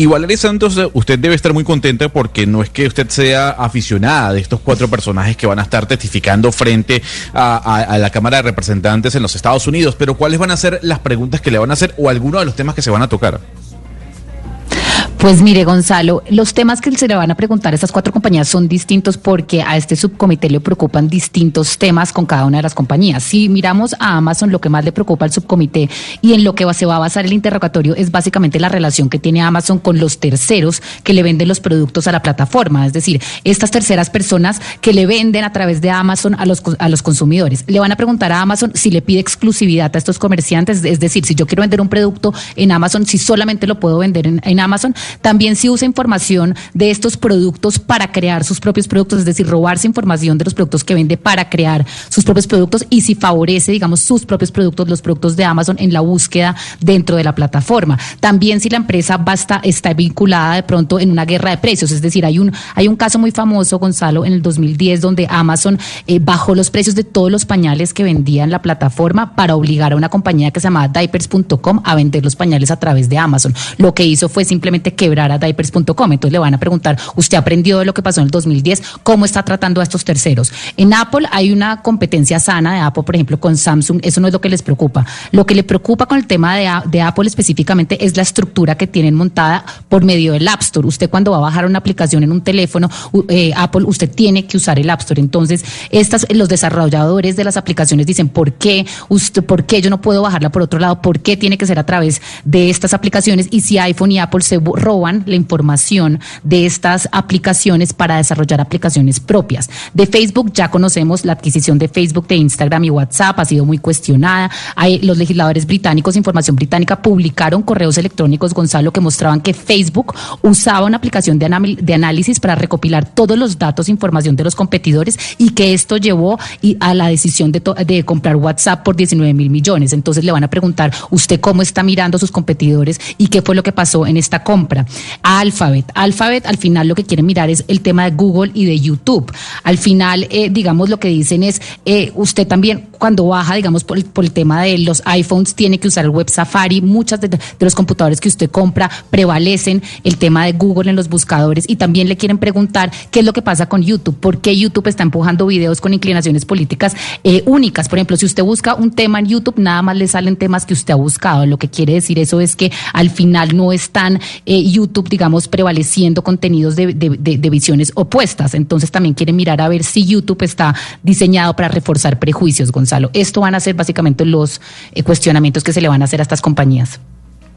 Y Valeria Santos, usted debe estar muy contenta porque no es que usted sea aficionada de estos cuatro personajes que van a estar testificando frente a, la Cámara de Representantes en los Estados Unidos, pero ¿cuáles van a ser las preguntas que le van a hacer o algunos de los temas que se van a tocar? Pues mire, Gonzalo, los temas que se le van a preguntar a estas cuatro compañías son distintos porque a este subcomité le preocupan distintos temas con cada una de las compañías. Si miramos a Amazon, lo que más le preocupa al subcomité y en lo que se va a basar el interrogatorio es básicamente la relación que tiene Amazon con los terceros que le venden los productos a la plataforma. Es decir, estas terceras personas que le venden a través de Amazon a los, a los consumidores. Le van a preguntar a Amazon si le pide exclusividad a estos comerciantes. Es decir, si yo quiero vender un producto en Amazon, si solamente lo puedo vender en, en Amazon también si usa información de estos productos para crear sus propios productos, es decir, robarse información de los productos que vende para crear sus propios productos y si favorece, digamos, sus propios productos, los productos de Amazon en la búsqueda dentro de la plataforma. También si la empresa basta, está vinculada de pronto en una guerra de precios, es decir, hay un, hay un caso muy famoso, Gonzalo, en el 2010 donde Amazon eh, bajó los precios de todos los pañales que vendía en la plataforma para obligar a una compañía que se llamaba diapers.com a vender los pañales a través de Amazon. Lo que hizo fue simplemente quebrar a diapers.com. Entonces le van a preguntar, ¿usted aprendió de lo que pasó en el 2010? ¿Cómo está tratando a estos terceros? En Apple hay una competencia sana de Apple, por ejemplo, con Samsung. Eso no es lo que les preocupa. Lo que le preocupa con el tema de, Apple específicamente es la estructura que tienen montada por medio del App Store. Usted cuando va a bajar una aplicación en un teléfono, eh, Apple, usted tiene que usar el App Store. Entonces, estas, los desarrolladores de las aplicaciones dicen, ¿por qué, usted, ¿por qué yo no puedo bajarla por otro lado? ¿Por qué tiene que ser a través de estas aplicaciones? Y si iPhone y Apple se roban la información de estas aplicaciones para desarrollar aplicaciones propias. De Facebook ya conocemos la adquisición de Facebook, de Instagram y WhatsApp, ha sido muy cuestionada. Hay, los legisladores británicos, información británica, publicaron correos electrónicos, Gonzalo, que mostraban que Facebook usaba una aplicación de, análisis para recopilar todos los datos e información de los competidores y que esto llevó a la decisión de, de comprar WhatsApp por 19 mil millones. Entonces le van a preguntar, ¿usted cómo está mirando a sus competidores y qué fue lo que pasó en esta compra? Alphabet. Alphabet al final lo que quieren mirar es el tema de Google y de YouTube. Al final, eh, digamos, lo que dicen es, eh, usted también cuando baja, digamos, por el, tema de los iPhones, tiene que usar el web Safari. Muchas de, los computadores que usted compra prevalecen el tema de Google en los buscadores y también le quieren preguntar qué es lo que pasa con YouTube, por qué YouTube está empujando videos con inclinaciones políticas eh, únicas. Por ejemplo, si usted busca un tema en YouTube, nada más le salen temas que usted ha buscado. Lo que quiere decir eso es que al final no están YouTube, digamos, prevaleciendo contenidos de, de, visiones opuestas. Entonces también quieren mirar a ver si YouTube está diseñado para reforzar prejuicios, Esto van a ser básicamente los eh, cuestionamientos que se le van a hacer a estas compañías.